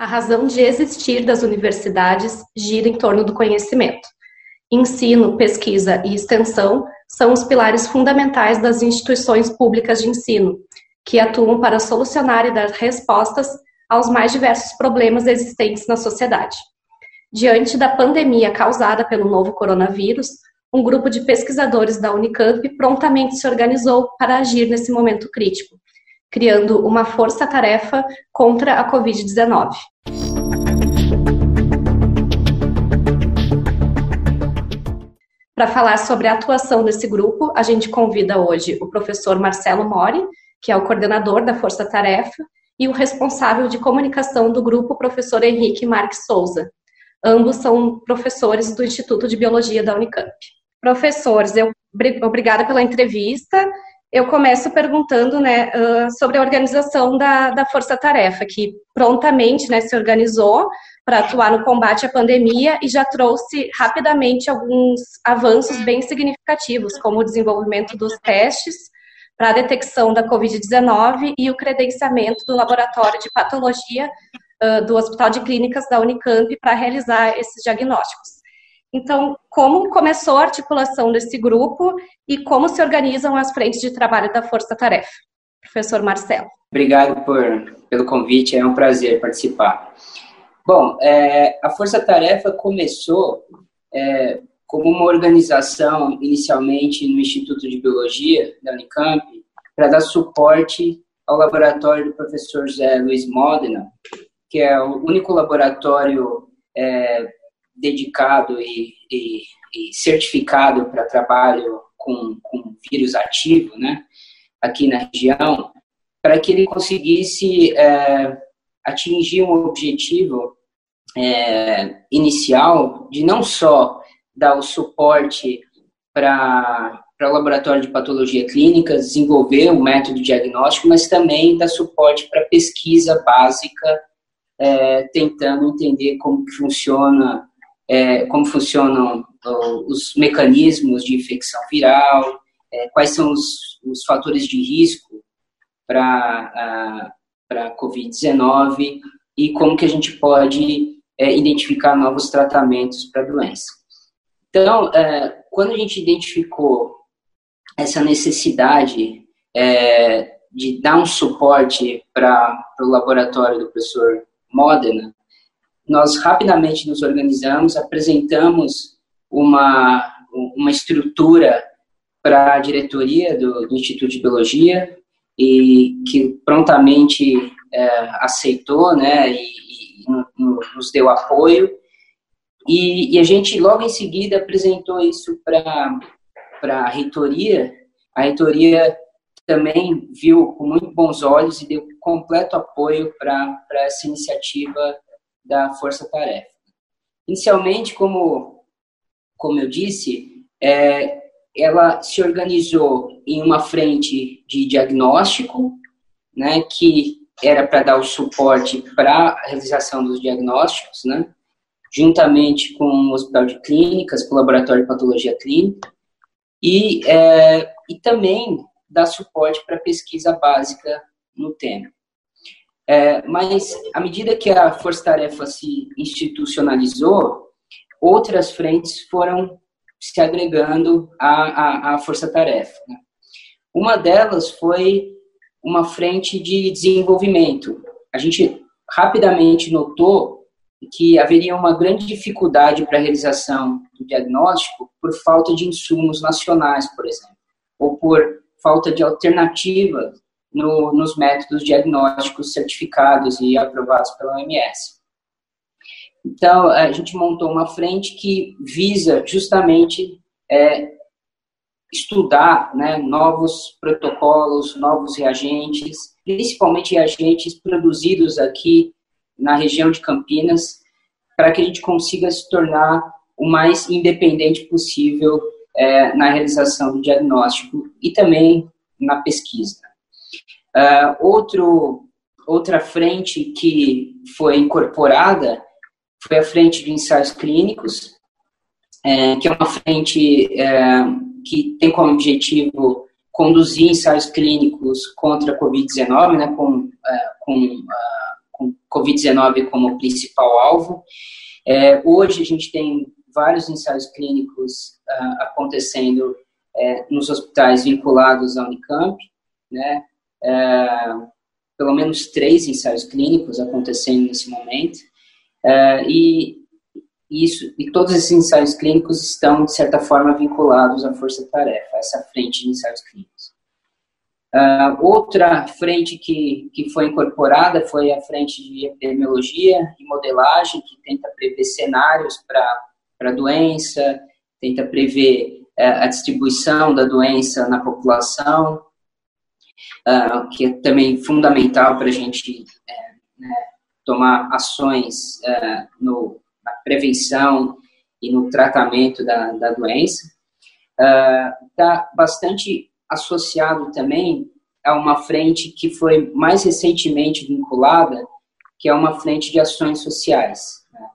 A razão de existir das universidades gira em torno do conhecimento. Ensino, pesquisa e extensão são os pilares fundamentais das instituições públicas de ensino, que atuam para solucionar e dar respostas aos mais diversos problemas existentes na sociedade. Diante da pandemia causada pelo novo coronavírus, um grupo de pesquisadores da Unicamp prontamente se organizou para agir nesse momento crítico, criando uma força-tarefa contra a Covid-19. Para falar sobre a atuação desse grupo, a gente convida hoje o professor Marcelo Mori, que é o coordenador da Força Tarefa, e o responsável de comunicação do grupo, professor Henrique Marques Souza. Ambos são professores do Instituto de Biologia da Unicamp. Professores, eu, obrigada pela entrevista eu começo perguntando né, sobre a organização da, da Força Tarefa, que prontamente né, se organizou para atuar no combate à pandemia e já trouxe rapidamente alguns avanços bem significativos, como o desenvolvimento dos testes para a detecção da Covid-19 e o credenciamento do laboratório de patologia do Hospital de Clínicas da Unicamp para realizar esses diagnósticos. Então, como começou a articulação desse grupo e como se organizam as frentes de trabalho da Força Tarefa? Professor Marcelo. Obrigado por, pelo convite, é um prazer participar. Bom, é, a Força Tarefa começou é, como uma organização, inicialmente no Instituto de Biologia da Unicamp, para dar suporte ao laboratório do professor José Luiz Modena, que é o único laboratório é, dedicado e, e, e certificado para trabalho com, com vírus ativo, né, aqui na região, para que ele conseguisse é, atingir um objetivo é, inicial de não só dar o suporte para o laboratório de patologia clínica, desenvolver um método diagnóstico, mas também dar suporte para pesquisa básica, é, tentando entender como que funciona é, como funcionam os mecanismos de infecção viral, é, quais são os, os, fatores de risco para a Covid-19 e como que a gente pode é, identificar novos tratamentos para a doença. Então, é, quando a gente identificou essa necessidade é, de dar um suporte para o laboratório do professor Modena, nós rapidamente nos organizamos, apresentamos uma, uma estrutura para a diretoria do, do, Instituto de Biologia e que prontamente é, aceitou, né, e, e, nos deu apoio. E, e, a gente logo em seguida apresentou isso para a reitoria. A reitoria também viu com muito bons olhos e deu completo apoio para essa iniciativa da força-tarefa. Inicialmente, como, como eu disse, é, ela se organizou em uma frente de diagnóstico, né, que era para dar o suporte para a realização dos diagnósticos, né, juntamente com o Hospital de Clínicas, com o Laboratório de Patologia Clínica, e, é, e também dar suporte para pesquisa básica no tema. É, mas, à medida que a força-tarefa se institucionalizou, outras frentes foram se agregando à, à, à força-tarefa. Né? Uma delas foi uma frente de desenvolvimento. A gente rapidamente notou que haveria uma grande dificuldade para a realização do diagnóstico por falta de insumos nacionais, por exemplo, ou por falta de alternativas no, nos métodos diagnósticos certificados e aprovados pela OMS. Então, a gente montou uma frente que visa justamente é, estudar né, novos protocolos, novos reagentes, principalmente reagentes produzidos aqui na região de Campinas, para que a gente consiga se tornar o mais independente possível é, na realização do diagnóstico e também na pesquisa. Uh, outro, outra frente que foi incorporada foi a frente de ensaios clínicos, é, que é uma frente é, que tem como objetivo conduzir ensaios clínicos contra a Covid-19, né, com, é, com, uh, com Covid-19 como principal alvo. É, hoje a gente tem vários ensaios clínicos uh, acontecendo é, nos hospitais vinculados à Unicamp, né? É, pelo menos três ensaios clínicos acontecendo nesse momento. É, e isso e todos esses ensaios clínicos estão de certa forma vinculados à força-tarefa, essa frente de ensaios clínicos. Uh, outra frente que, que foi incorporada foi a frente de epidemiologia e modelagem, que tenta prever cenários para a doença, tenta prever uh, a distribuição da doença na população, uh, que é também fundamental para a gente né, tomar ações no, na prevenção e no tratamento da, da doença. Está bastante associado também a uma frente que foi mais recentemente vinculada, que é uma frente de ações sociais, né?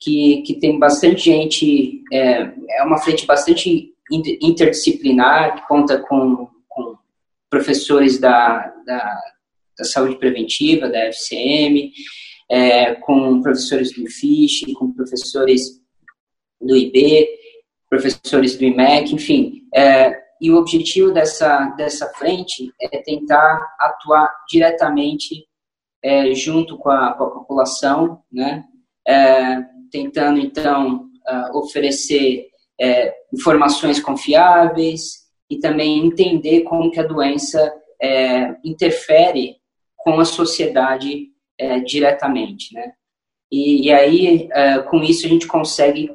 que, que tem bastante gente, é, é uma frente bastante interdisciplinar, que conta com professores da, da, da, saúde preventiva, da FCM, é, com professores do IFISH, com professores do IB, professores do IMEC, enfim, é, e o objetivo dessa, dessa frente é tentar atuar diretamente é, junto com a, com a, população, né? É, tentando, então, uh, oferecer é, informações confiáveis e também entender como que a doença é, interfere com a sociedade é, diretamente, né? E, e aí, é, com isso, a gente consegue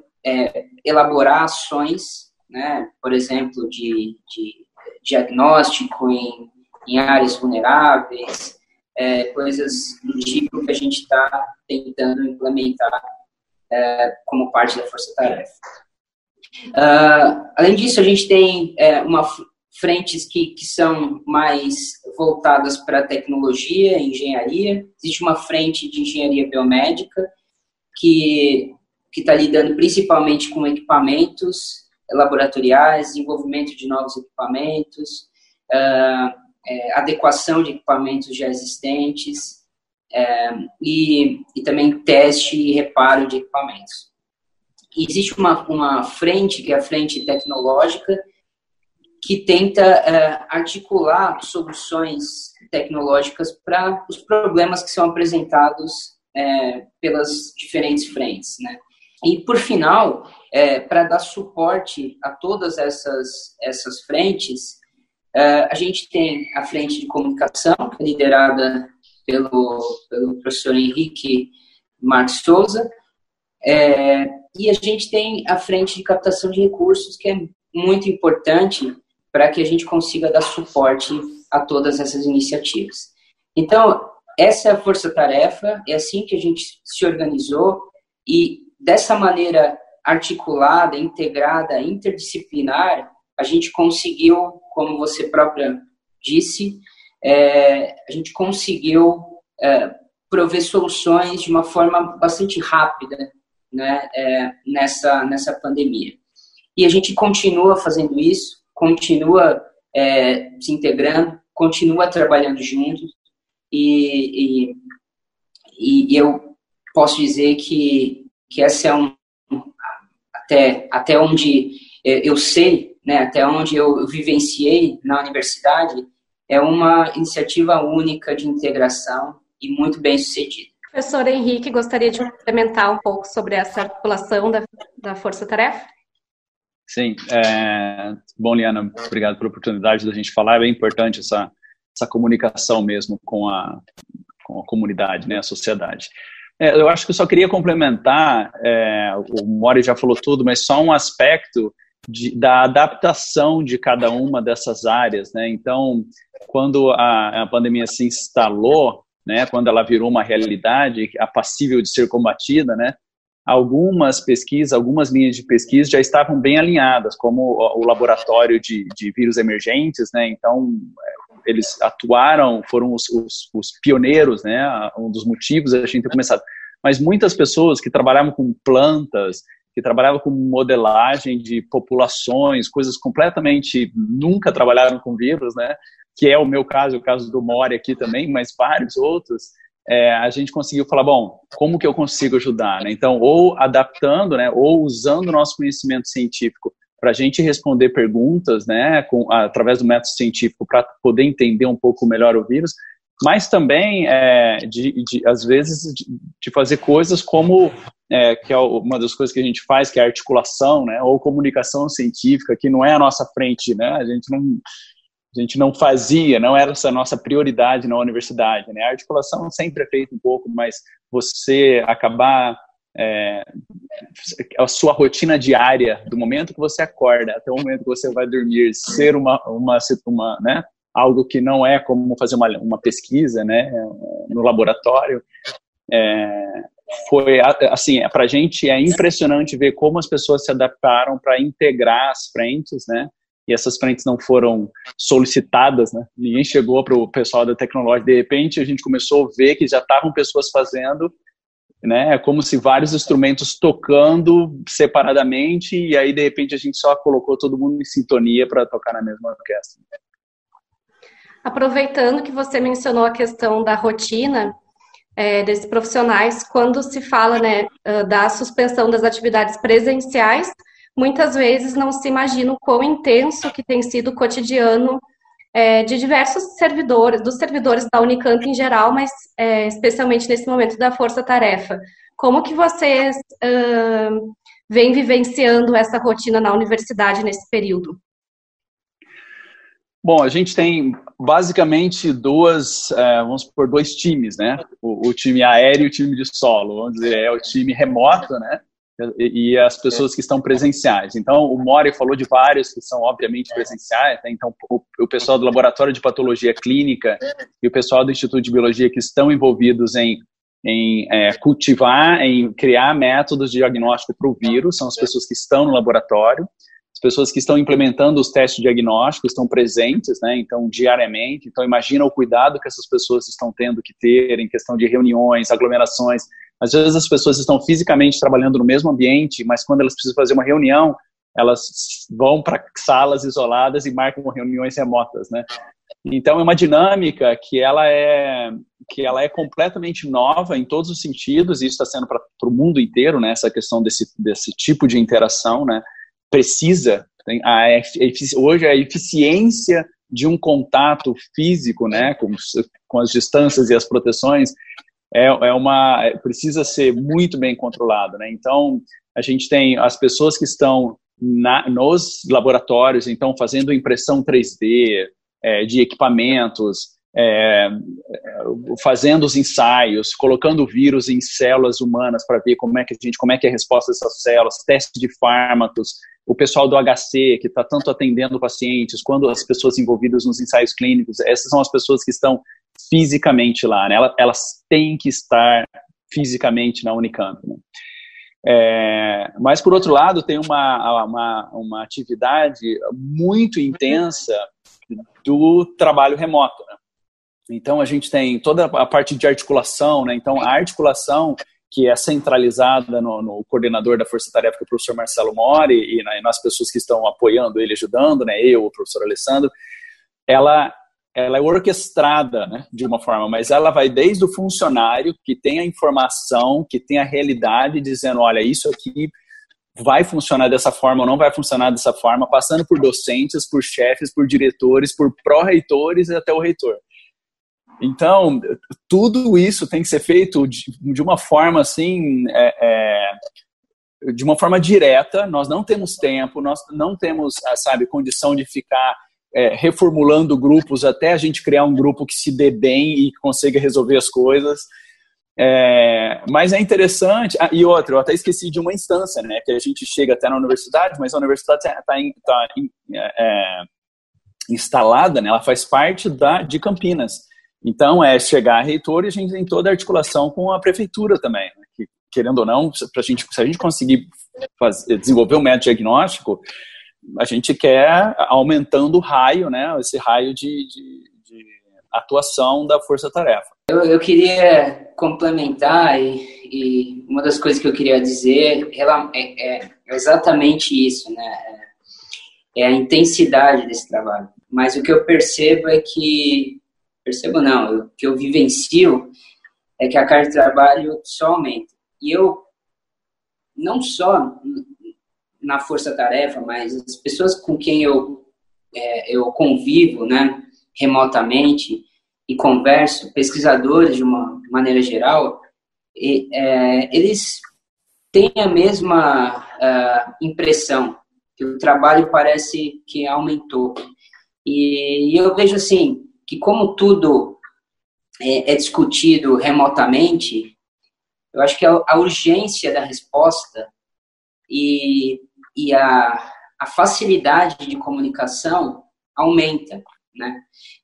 elaborar ações né? por exemplo, de, de diagnóstico em, em áreas vulneráveis, é, coisas do tipo que a gente está tentando implementar é, como parte da força-tarefa. Uh, além disso, a gente tem é, uma frentes que, que são mais voltadas para tecnologia, engenharia. Existe uma frente de engenharia biomédica que que está lidando principalmente com equipamentos laboratoriais, desenvolvimento de novos equipamentos, uh, é, adequação de equipamentos já existentes é, e, e também teste e reparo de equipamentos. Existe uma, uma frente, que é a frente tecnológica, que tenta uh, articular soluções tecnológicas para os problemas que são apresentados uh, pelas diferentes frentes. Né? E, por final, é, para dar suporte a todas essas, essas frentes, é, a gente tem a frente de comunicação, é liderada pelo, pelo professor Henrique Marques Souza, é, e a gente tem a frente de captação de recursos, que é muito importante para que a gente consiga dar suporte a todas essas iniciativas. Então, essa é a força-tarefa, é assim que a gente se organizou e dessa maneira articulada, integrada, interdisciplinar, a gente conseguiu, como você própria disse, é, a gente conseguiu é, prover soluções de uma forma bastante rápida né, é, nessa, nessa pandemia. E a gente continua fazendo isso, continua é, se integrando, continua trabalhando juntos, e, e, e eu posso dizer que, que essa é um, até, até onde é, eu sei, né, até onde eu vivenciei na universidade, é uma iniciativa única de integração e muito bem sucedida. Professor Henrique, gostaria de complementar um pouco sobre essa articulação da, da Força-Tarefa? Sim. É... Bom, Liana, obrigado pela oportunidade da gente falar. É bem importante essa, essa comunicação mesmo com a, com a comunidade, né, a sociedade. É, eu acho que eu só queria complementar, é, o Mori já falou tudo, mas só um aspecto de, da adaptação de cada uma dessas áreas. Né? Então, quando a, a pandemia se instalou, né, quando ela virou uma realidade, a passível de ser combatida, né, algumas pesquisas, algumas linhas de pesquisa já estavam bem alinhadas, como o, laboratório de, de, vírus emergentes, né, então eles atuaram, foram os, os, os, pioneiros, né? Um dos motivos a gente ter começado. Mas muitas pessoas que trabalhavam com plantas, que trabalhavam com modelagem de populações, coisas completamente nunca trabalharam com vírus, né? Que é o meu caso, o caso do Mori aqui também, mas vários outros. é, a gente conseguiu falar, bom, como que eu consigo ajudar? Né? Então, ou adaptando, né, ou usando o nosso conhecimento científico para a gente responder perguntas, né, com, através do método científico, para poder entender um pouco melhor o vírus, mas também, é, de, de, às vezes, de, de, fazer coisas como, é, que é uma das coisas que a gente faz, que é articulação, né, ou comunicação científica, que não é a nossa frente, né, a gente não, a gente não fazia, não era essa nossa prioridade na universidade. Né? A articulação sempre é feita um pouco, mas você acabar é, a sua rotina diária, do momento que você acorda até o momento que você vai dormir, ser uma, uma, uma né, algo que não é como fazer uma, uma pesquisa né, no laboratório, é, foi assim para a gente é impressionante ver como as pessoas se adaptaram para integrar as frentes, né? E essas frentes não foram solicitadas, né? Ninguém chegou para o pessoal da tecnologia. De repente, a gente começou a ver que já estavam pessoas fazendo, né? É como se vários instrumentos tocando separadamente e aí de repente a gente só colocou todo mundo em sintonia para tocar na mesma orquestra. Aproveitando que você mencionou a questão da rotina é, desses profissionais, quando se fala né, da suspensão das atividades presenciais, muitas vezes não se imagina o quão intenso que tem sido o cotidiano é, de diversos servidores, dos servidores da Unicamp em geral, mas é, especialmente nesse momento da força-tarefa. Como que vocês uh, vêm vivenciando essa rotina na universidade nesse período? Bom, a gente tem basicamente duas, é, vamos por dois times, né? O, o, time aéreo e o time de solo. Vamos dizer, é o time remoto, né? E, as pessoas que estão presenciais. Então, o Mori falou de vários que são obviamente presenciais, né? então o, o, pessoal do Laboratório de Patologia Clínica e o pessoal do Instituto de Biologia que estão envolvidos em, em é, cultivar, em criar métodos de diagnóstico para o vírus, são as pessoas que estão no laboratório. As pessoas que estão implementando os testes diagnósticos estão presentes, né? Então, diariamente. Então, imagina o cuidado que essas pessoas estão tendo que ter em questão de reuniões, aglomerações, às vezes as pessoas estão fisicamente trabalhando no mesmo ambiente, mas quando elas precisam fazer uma reunião, elas vão para salas isoladas e marcam reuniões remotas, né? Então é uma dinâmica que ela é que ela é completamente nova em todos os sentidos e isso está sendo para o mundo inteiro, né? Essa questão desse desse tipo de interação, né? Precisa a, hoje a eficiência de um contato físico, né? Com, com as distâncias e as proteções é, é uma precisa ser muito bem controlado, né? Então a gente tem as pessoas que estão na, nos laboratórios, então fazendo impressão 3D é, de equipamentos, é, fazendo os ensaios, colocando vírus em células humanas para ver como é que a gente, como é que é a resposta dessas células, testes de fármacos, o pessoal do HC que está tanto atendendo pacientes, quando as pessoas envolvidas nos ensaios clínicos, essas são as pessoas que estão fisicamente lá, né? Elas, elas têm que estar fisicamente na Unicamp. Né? É, mas, por outro lado, tem uma, uma, uma atividade muito intensa do trabalho remoto. Né? Então, a gente tem toda a parte de articulação, né? então, a articulação que é centralizada no, no coordenador da Força Tarefa, que é o professor Marcelo Mori, e, né, nas pessoas que estão apoiando ele, ajudando, né, eu, o professor Alessandro, ela ela é orquestrada né, de uma forma, mas ela vai desde o funcionário que tem a informação, que tem a realidade, dizendo, olha, isso aqui vai funcionar dessa forma ou não vai funcionar dessa forma, passando por docentes, por chefes, por diretores, por pró-reitores e até o reitor. Então, tudo isso tem que ser feito de, de uma forma assim, é, é, de uma forma direta. Nós não temos tempo, nós não temos, sabe, condição de ficar é, reformulando grupos até a gente criar um grupo que se dê bem e consiga resolver as coisas. É, mas é interessante, ah, e outra, eu até esqueci de uma instância, né, que a gente chega até na universidade, mas a universidade está tá, tá é, é, instalada, né, ela faz parte da, de Campinas. Então, é chegar a reitor e a gente tem toda a articulação com a prefeitura também, né, que, querendo ou não, pra gente, se a gente conseguir fazer, desenvolver um método diagnóstico, a gente quer aumentando o raio, né, esse raio de, de, de atuação da força-tarefa. Eu, eu, queria complementar e, e, uma das coisas que eu queria dizer ela, é, é, exatamente isso, né? É, é a intensidade desse trabalho. Mas o que eu percebo é que percebo não, o que eu vivencio é que a carga de trabalho só aumenta. E eu, não só na força-tarefa, mas as pessoas com quem eu, é, eu convivo, né, remotamente e converso, pesquisadores de uma maneira geral, e, é, eles têm a mesma uh, impressão, que o trabalho parece que aumentou. E, e eu vejo assim, que como tudo é, é discutido remotamente, eu acho que a, a urgência da resposta e, e a, a facilidade de comunicação aumenta, né?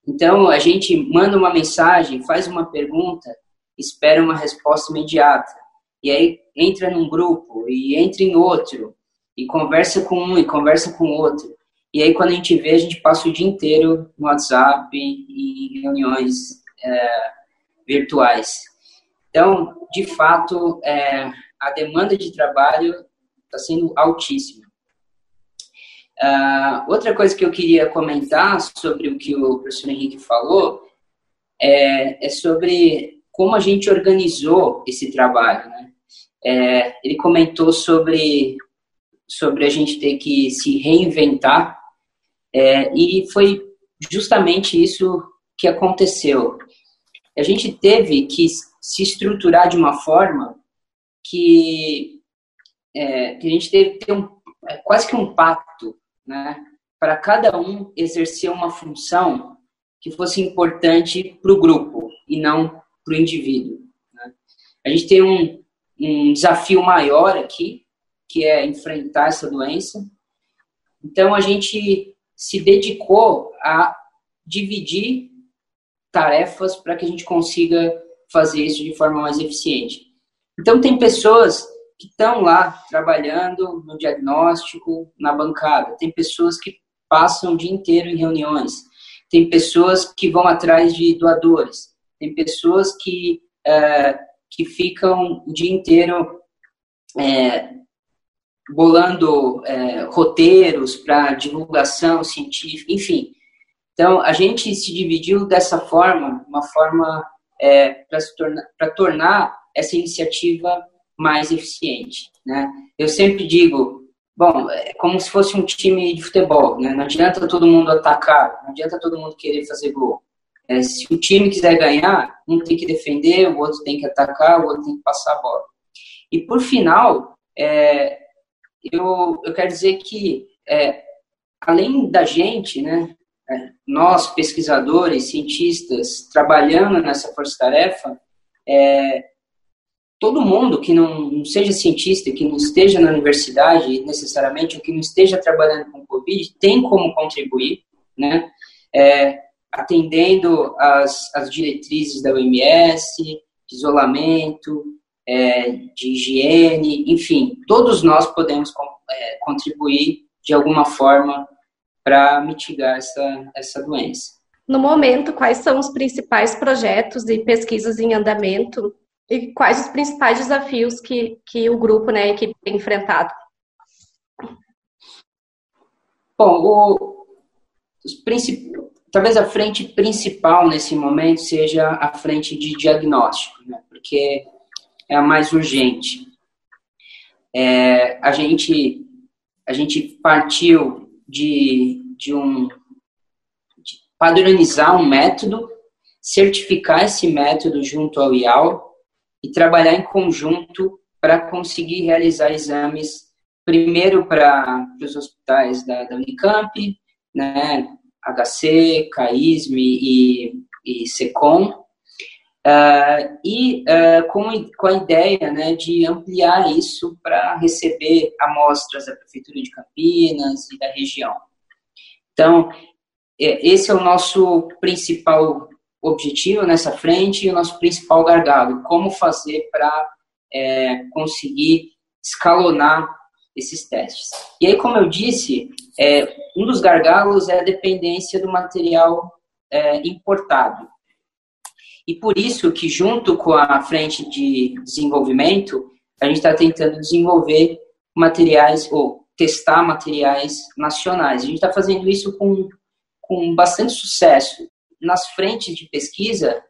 Então, a gente manda uma mensagem, faz uma pergunta, espera uma resposta imediata. E aí entra num grupo e entra em outro e conversa com um e conversa com outro. E aí quando a gente vê, a gente passa o dia inteiro no WhatsApp e em reuniões é, virtuais. Então, de fato, é, a demanda de trabalho está sendo altíssima. Uh, outra coisa que eu queria comentar sobre o que o professor Henrique falou é, é sobre como a gente organizou esse trabalho. Né? É, ele comentou sobre, sobre a gente ter que se reinventar, é, e foi justamente isso que aconteceu. A gente teve que se estruturar de uma forma que, é, que a gente teve ter um, é, quase que um pacto, né? para cada um exercer uma função que fosse importante para o grupo e não para o indivíduo. Né? A gente tem um, um desafio maior aqui, que é enfrentar essa doença. Então, a gente se dedicou a dividir tarefas para que a gente consiga fazer isso de forma mais eficiente. Então, tem pessoas que estão lá trabalhando no diagnóstico, na bancada, tem pessoas que passam o dia inteiro em reuniões, tem pessoas que vão atrás de doadores, tem pessoas que, é, que ficam o dia inteiro é, bolando é, roteiros para divulgação científica, enfim. Então, a gente se dividiu dessa forma, uma forma é, para tornar, tornar essa iniciativa mais eficiente. Né? Eu sempre digo, bom, é como se fosse um time de futebol, né? não adianta todo mundo atacar, não adianta todo mundo querer fazer gol. É, se o time quiser ganhar, um tem que defender, o outro tem que atacar, o outro tem que passar a bola. E por final, é, eu, eu quero dizer que, é, além da gente, né, é, nós pesquisadores, cientistas, trabalhando nessa força-tarefa, é, todo mundo que não, não, seja cientista, que não esteja na universidade necessariamente, ou que não esteja trabalhando com Covid, tem como contribuir, né? É, atendendo as, as diretrizes da OMS, de isolamento, é, de higiene, enfim, todos nós podemos é, contribuir de alguma forma para mitigar essa, essa doença. No momento, quais são os principais projetos e pesquisas em andamento e quais os principais desafios que, que o grupo, né, a equipe tem enfrentado? Bom, o, os principais talvez a frente principal nesse momento seja a frente de diagnóstico, né? porque é a mais urgente. É, a gente a gente partiu de, de um de padronizar um método, certificar esse método junto ao IAL e trabalhar em conjunto para conseguir realizar exames primeiro para os hospitais da, da Unicamp, né, HC, CAISM e, e SECOM, uh, e uh, com, com a ideia né, de ampliar isso para receber amostras da Prefeitura de Campinas e da região. Então, é, esse é o nosso principal objetivo nessa frente e o nosso principal gargalo, como fazer para é, conseguir escalonar esses testes. E aí, como eu disse, é, um dos gargalos é a dependência do material é, importado. E por isso que, junto com a frente de desenvolvimento, a gente está tentando desenvolver materiais, ou testar materiais nacionais. A gente está fazendo isso com, com bastante sucesso. Nas frentes de pesquisa,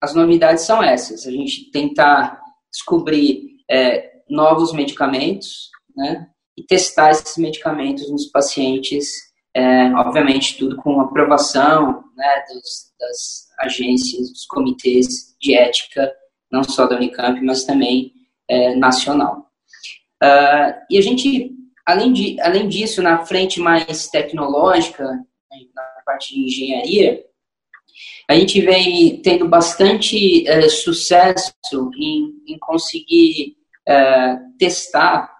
as novidades são essas: a gente tentar descobrir é, novos medicamentos, né? E testar esses medicamentos nos pacientes, é, obviamente tudo com aprovação, né? Dos, das agências, dos comitês de ética, não só da Unicamp, mas também é, nacional. Uh, e a gente, além, de, além disso, na frente mais tecnológica, na parte de engenharia, a gente vem tendo bastante uh, sucesso em, em conseguir uh, testar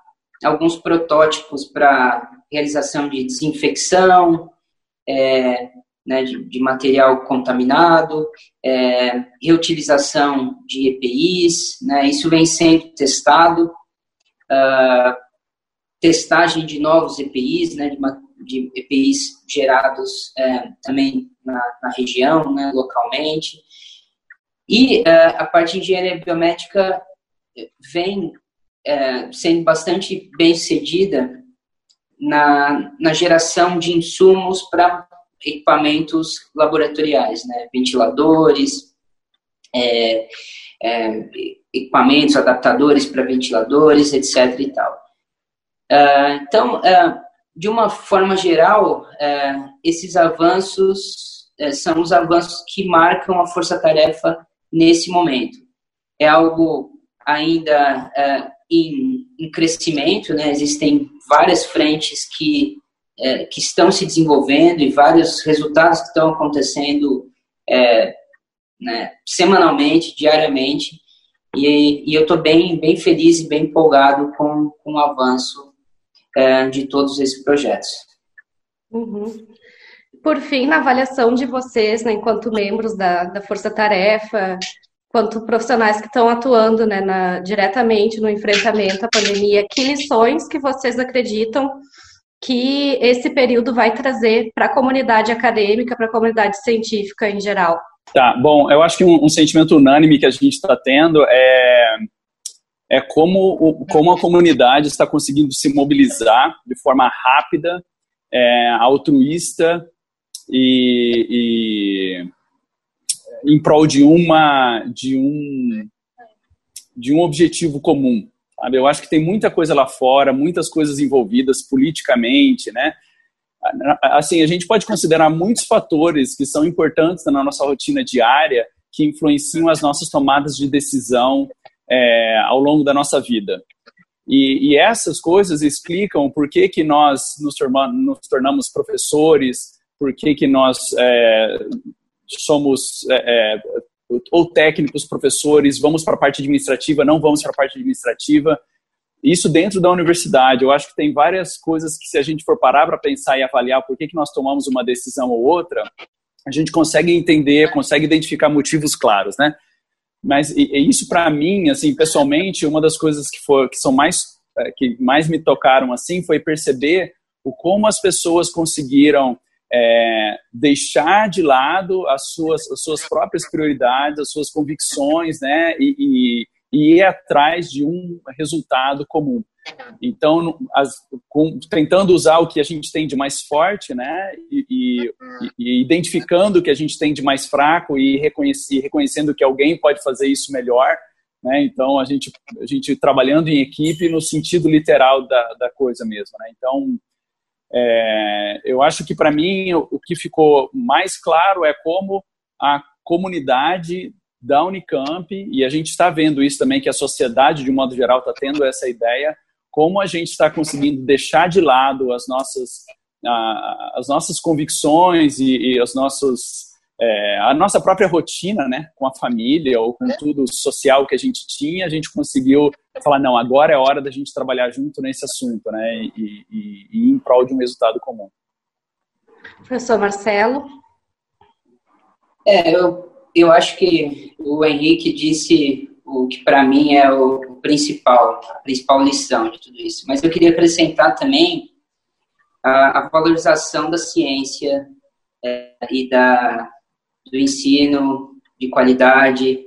alguns protótipos para realização de desinfecção, é, né, de, de, material contaminado, é, reutilização de EPIs, né, isso vem sendo testado, uh, testagem de novos EPIs, né, de, de EPIs gerados é, também na, na região, né, localmente, e uh, a parte de engenharia biomédica vem é, sendo bastante bem sucedida na, na geração de insumos para equipamentos laboratoriais, né? ventiladores, é, é, equipamentos, adaptadores para ventiladores, etc. e tal. Uh, então, uh, de uma forma geral, uh, esses avanços são os avanços que marcam a força-tarefa nesse momento. É algo ainda em, em, crescimento, né? existem várias frentes que é, que estão se desenvolvendo e vários resultados que estão acontecendo é, né, semanalmente, diariamente, e, e eu estou bem, bem feliz e bem empolgado com, com o avanço é, de todos esses projetos. Uhum. Por fim, na avaliação de vocês, né, enquanto membros da, da Força Tarefa, quanto profissionais que estão atuando né, na, diretamente no enfrentamento à pandemia, que lições que vocês acreditam que esse período vai trazer para a comunidade acadêmica, para a comunidade científica em geral? Tá, bom, eu acho que um, um sentimento unânime que a gente está tendo é, é como, como a comunidade está conseguindo se mobilizar de forma rápida, é, altruísta e, e em prol de uma de um de um objetivo comum Sabe? Eu acho que tem muita coisa lá fora, muitas coisas envolvidas politicamente, né? Assim, a gente pode considerar muitos fatores que são importantes na nossa rotina diária que influenciam as nossas tomadas de decisão é, ao longo da nossa vida. E, e, essas coisas explicam por que, que nós nos, tornamos, nos tornamos professores, por que, que nós é, somos é, é ou técnicos, professores, vamos para a parte administrativa, não vamos para a parte administrativa. Isso dentro da universidade. Eu acho que tem várias coisas que, se a gente for parar para pensar e avaliar por que, que nós tomamos uma decisão ou outra, a gente consegue entender, consegue identificar motivos claros, né? Mas e, e isso para mim, assim, pessoalmente, uma das coisas que, for, que são mais é, que mais me tocaram assim foi perceber o como as pessoas conseguiram é, deixar de lado as suas, as suas próprias prioridades, as suas convicções, né, e, e, e ir atrás de um resultado comum. Então, as, com, tentando usar o que a gente tem de mais forte, né, e, e, identificando o que a gente tem de mais fraco e reconhecendo que alguém pode fazer isso melhor, né, então a gente, a gente trabalhando em equipe no sentido literal da, da coisa mesmo, né, então é, eu acho que para mim o, o que ficou mais claro é como a comunidade da Unicamp, e a gente está vendo isso também, que a sociedade, de um modo geral, está tendo essa ideia, como a gente está conseguindo deixar de lado as nossas, as nossas convicções e, e os nossos é, a nossa própria rotina, né, com a família ou com tudo social que a gente tinha, a gente conseguiu falar não, agora é hora da gente trabalhar junto nesse assunto, né, e, e, e em prol de um resultado comum. Professor Marcelo. É, eu, eu acho que o Henrique disse o que para mim é o principal, a principal lição de tudo isso. Mas eu queria acrescentar também a, a valorização da ciência é, e da, do ensino de qualidade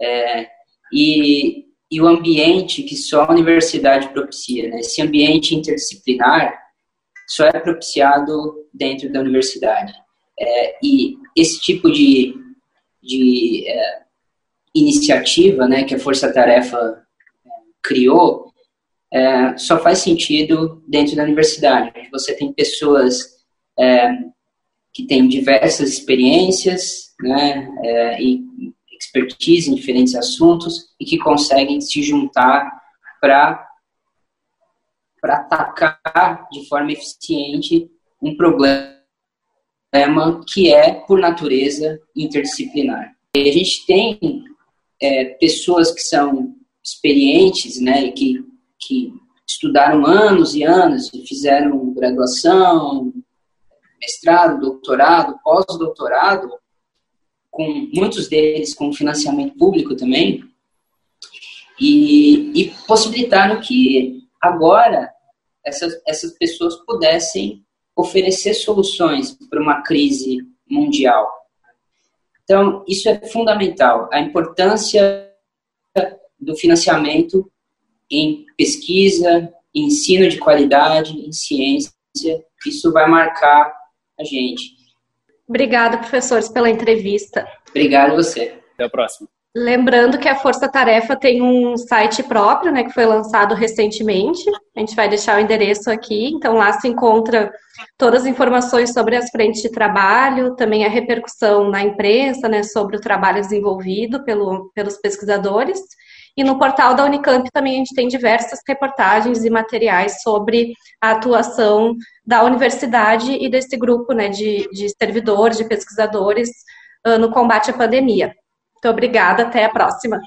é, e, e o ambiente que só a universidade propicia. Né? Esse ambiente interdisciplinar só é propiciado dentro da universidade. É, e esse tipo de, de, é, iniciativa né, que a Força Tarefa é, criou é, só faz sentido dentro da universidade. Você tem pessoas é, que têm diversas experiências né, é, e expertise em diferentes assuntos e que conseguem se juntar para atacar de forma eficiente um problema que é, por natureza, interdisciplinar. E a gente tem é, pessoas que são experientes, né, e que, que estudaram anos e anos e fizeram graduação, mestrado, doutorado, pós-doutorado, com muitos deles com financiamento público também, e, e possibilitaram que agora essas, essas pessoas pudessem oferecer soluções para uma crise mundial. Então, isso é fundamental, a importância do financiamento em pesquisa, em ensino de qualidade, em ciência, isso vai marcar a gente. Obrigada, professores, pela entrevista. Obrigado a você. Até a próxima. Lembrando que a Força Tarefa tem um site próprio, né, que foi lançado recentemente. A gente vai deixar o endereço aqui. Então lá se encontra todas as informações sobre as frentes de trabalho, também a repercussão na imprensa, né, sobre o trabalho desenvolvido pelo, pelos pesquisadores. E no portal da Unicamp também a gente tem diversas reportagens e materiais sobre a atuação da universidade e desse grupo né, de, de servidores, de pesquisadores uh, no combate à pandemia. Muito obrigada, até a próxima.